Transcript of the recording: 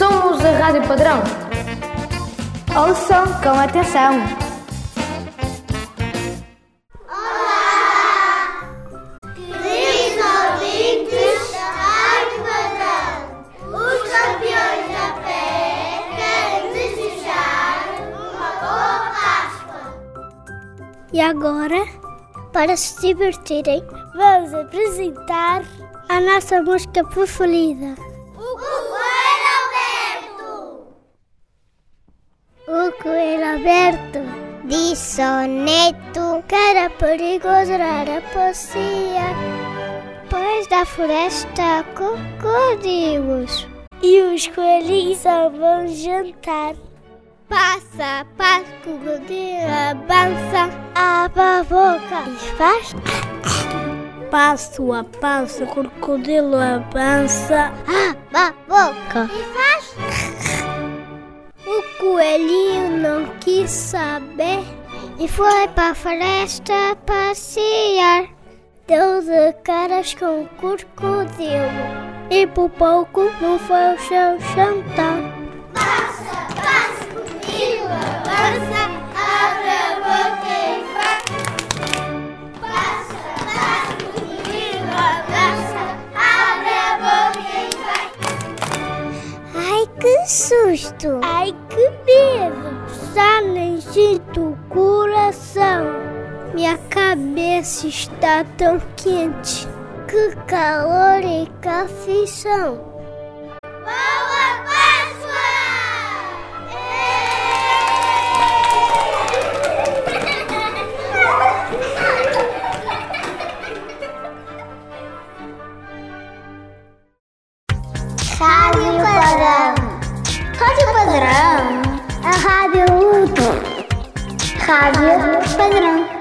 Somos a Rádio Padrão. Ouçam com atenção. Queridos ouvintes da Rádio Padrão, os campeões da fé querem desejar uma boa Páscoa. E agora, para se divertirem, vamos apresentar a nossa música preferida. Aberto diz soneto que era perigoso era passear, pois da floresta crocodilos e os coelhinhos vão jantar. Passa, passa, crocodilo avança, abre a boca e faz. Passo a passo, crocodilo avança, abre a boca e faz. Quis saber e foi para a floresta passear. Deu de caras com o crocodilo e por pouco não foi o seu jantar. Que susto! Ai que medo! Nem sinto o coração. Minha cabeça está tão quente. Que calor e que aflição. Boa Páscoa! Padrão. Rádio Padrão.